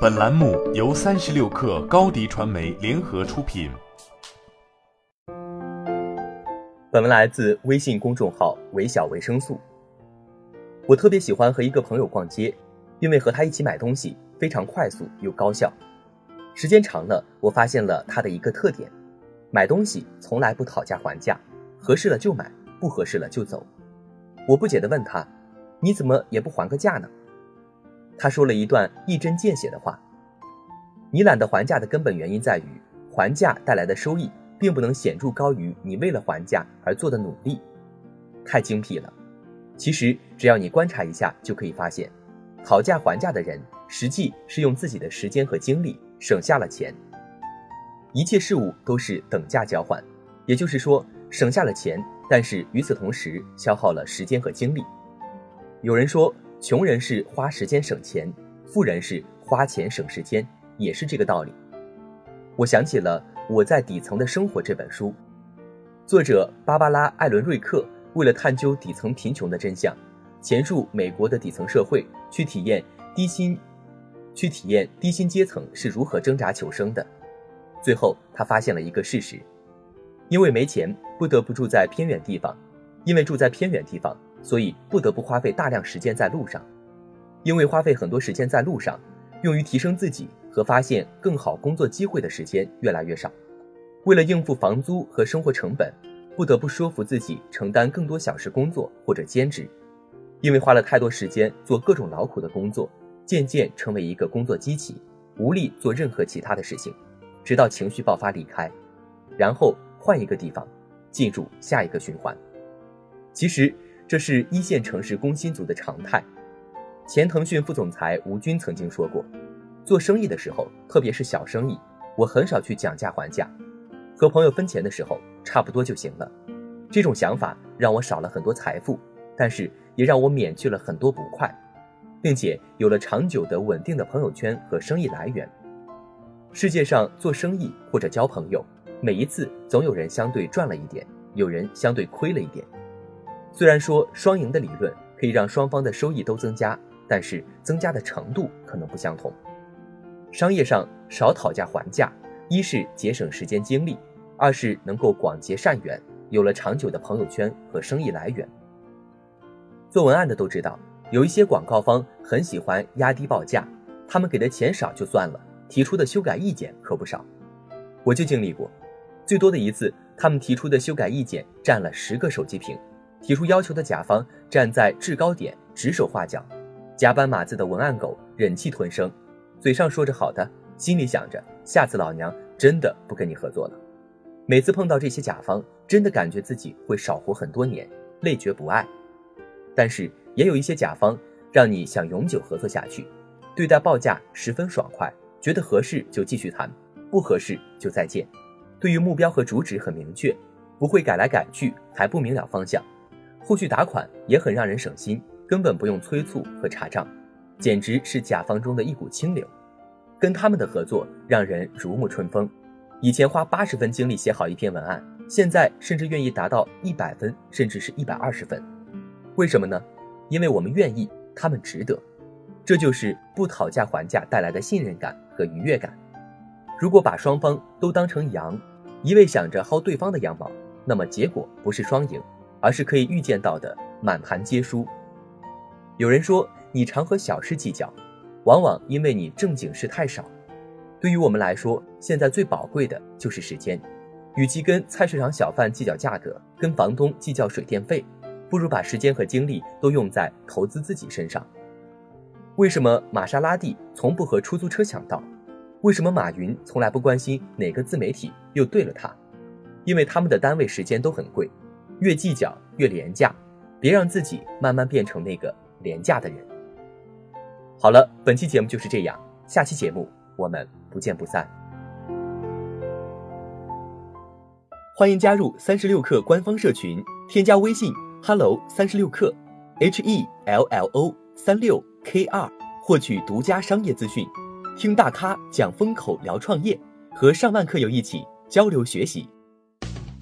本栏目由三十六氪高低传媒联合出品。本文来自微信公众号“微小维生素”。我特别喜欢和一个朋友逛街，因为和他一起买东西非常快速又高效。时间长了，我发现了他的一个特点：买东西从来不讨价还价，合适了就买，不合适了就走。我不解地问他：“你怎么也不还个价呢？”他说了一段一针见血的话：“你懒得还价的根本原因在于，还价带来的收益并不能显著高于你为了还价而做的努力。”太精辟了！其实只要你观察一下，就可以发现，讨价还价的人实际是用自己的时间和精力省下了钱。一切事物都是等价交换，也就是说，省下了钱，但是与此同时消耗了时间和精力。有人说。穷人是花时间省钱，富人是花钱省时间，也是这个道理。我想起了《我在底层的生活》这本书，作者芭芭拉·艾伦瑞克为了探究底层贫穷的真相，潜入美国的底层社会，去体验低薪，去体验低薪阶层是如何挣扎求生的。最后，他发现了一个事实：因为没钱，不得不住在偏远地方；因为住在偏远地方。所以不得不花费大量时间在路上，因为花费很多时间在路上，用于提升自己和发现更好工作机会的时间越来越少。为了应付房租和生活成本，不得不说服自己承担更多小时工作或者兼职。因为花了太多时间做各种劳苦的工作，渐渐成为一个工作机器，无力做任何其他的事情，直到情绪爆发离开，然后换一个地方，进入下一个循环。其实。这是一线城市工薪族的常态。前腾讯副总裁吴军曾经说过：“做生意的时候，特别是小生意，我很少去讲价还价，和朋友分钱的时候差不多就行了。”这种想法让我少了很多财富，但是也让我免去了很多不快，并且有了长久的稳定的朋友圈和生意来源。世界上做生意或者交朋友，每一次总有人相对赚了一点，有人相对亏了一点。虽然说双赢的理论可以让双方的收益都增加，但是增加的程度可能不相同。商业上少讨价还价，一是节省时间精力，二是能够广结善缘，有了长久的朋友圈和生意来源。做文案的都知道，有一些广告方很喜欢压低报价，他们给的钱少就算了，提出的修改意见可不少。我就经历过，最多的一次，他们提出的修改意见占了十个手机屏。提出要求的甲方站在制高点指手画脚，加班码字的文案狗忍气吞声，嘴上说着好的，心里想着下次老娘真的不跟你合作了。每次碰到这些甲方，真的感觉自己会少活很多年，累觉不爱。但是也有一些甲方让你想永久合作下去，对待报价十分爽快，觉得合适就继续谈，不合适就再见。对于目标和主旨很明确，不会改来改去，还不明了方向。后续打款也很让人省心，根本不用催促和查账，简直是甲方中的一股清流。跟他们的合作让人如沐春风。以前花八十分精力写好一篇文案，现在甚至愿意达到一百分，甚至是一百二十分。为什么呢？因为我们愿意，他们值得。这就是不讨价还价带来的信任感和愉悦感。如果把双方都当成羊，一味想着薅对方的羊毛，那么结果不是双赢。而是可以预见到的满盘皆输。有人说，你常和小事计较，往往因为你正经事太少。对于我们来说，现在最宝贵的就是时间。与其跟菜市场小贩计较价格，跟房东计较水电费，不如把时间和精力都用在投资自己身上。为什么玛莎拉蒂从不和出租车抢道？为什么马云从来不关心哪个自媒体又对了他？因为他们的单位时间都很贵。越计较越廉价，别让自己慢慢变成那个廉价的人。好了，本期节目就是这样，下期节目我们不见不散。欢迎加入三十六氪官方社群，添加微信 hello 三十六氪 h e l l o 三六 k 二，获取独家商业资讯，听大咖讲风口，聊创业，和上万客友一起交流学习。